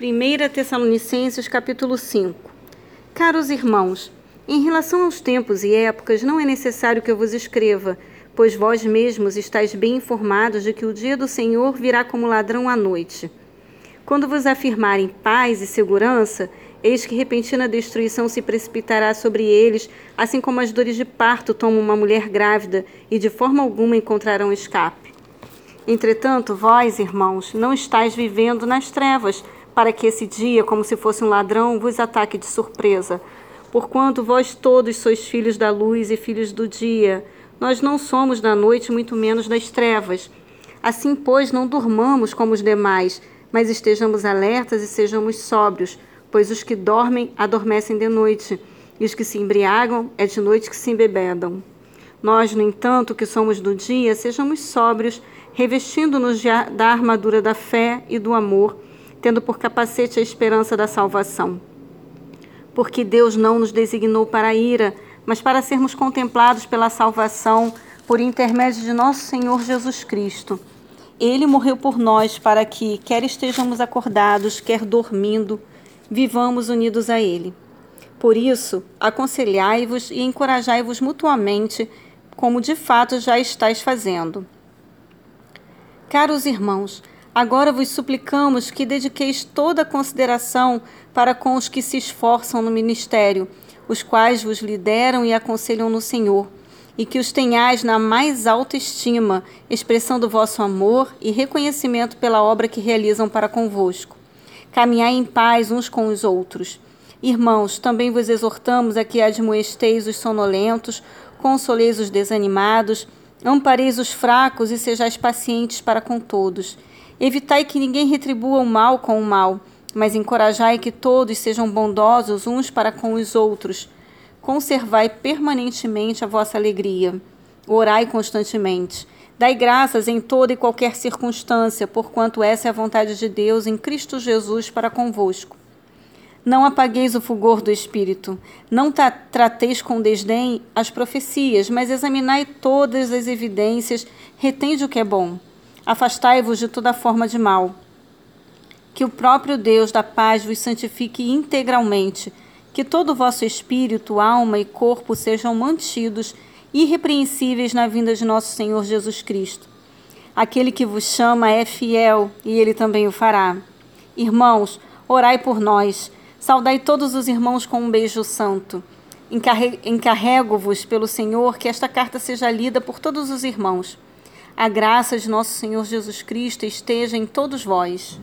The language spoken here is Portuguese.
1 Tessalonicenses capítulo 5 Caros irmãos, em relação aos tempos e épocas, não é necessário que eu vos escreva, pois vós mesmos estáis bem informados de que o dia do Senhor virá como ladrão à noite. Quando vos afirmarem paz e segurança, eis que repentina destruição se precipitará sobre eles, assim como as dores de parto tomam uma mulher grávida, e de forma alguma encontrarão escape. Entretanto, vós, irmãos, não estáis vivendo nas trevas, para que esse dia, como se fosse um ladrão, vos ataque de surpresa. Porquanto vós todos sois filhos da luz e filhos do dia, nós não somos da noite, muito menos das trevas. Assim, pois, não durmamos como os demais, mas estejamos alertas e sejamos sóbrios, pois os que dormem adormecem de noite, e os que se embriagam é de noite que se embebedam. Nós, no entanto, que somos do dia, sejamos sóbrios, revestindo-nos da armadura da fé e do amor tendo por capacete a esperança da salvação. Porque Deus não nos designou para a ira, mas para sermos contemplados pela salvação por intermédio de nosso Senhor Jesus Cristo. Ele morreu por nós para que, quer estejamos acordados, quer dormindo, vivamos unidos a Ele. Por isso, aconselhai-vos e encorajai-vos mutuamente, como de fato já estáis fazendo. Caros irmãos, Agora vos suplicamos que dediqueis toda a consideração para com os que se esforçam no ministério, os quais vos lideram e aconselham no Senhor, e que os tenhais na mais alta estima, expressando vosso amor e reconhecimento pela obra que realizam para convosco. Caminhai em paz uns com os outros. Irmãos, também vos exortamos a que admoesteis os sonolentos, consoleis os desanimados, ampareis os fracos e sejais pacientes para com todos. Evitai que ninguém retribua o mal com o mal, mas encorajai que todos sejam bondosos uns para com os outros. Conservai permanentemente a vossa alegria. Orai constantemente. Dai graças em toda e qualquer circunstância, porquanto essa é a vontade de Deus em Cristo Jesus para convosco. Não apagueis o fulgor do Espírito. Não trateis com desdém as profecias, mas examinai todas as evidências, retende o que é bom afastai-vos de toda forma de mal. Que o próprio Deus da paz vos santifique integralmente, que todo o vosso espírito, alma e corpo sejam mantidos irrepreensíveis na vinda de nosso Senhor Jesus Cristo. Aquele que vos chama é fiel e ele também o fará. Irmãos, orai por nós. Saudai todos os irmãos com um beijo santo. Encarrego-vos pelo Senhor que esta carta seja lida por todos os irmãos. A graça de nosso Senhor Jesus Cristo esteja em todos vós.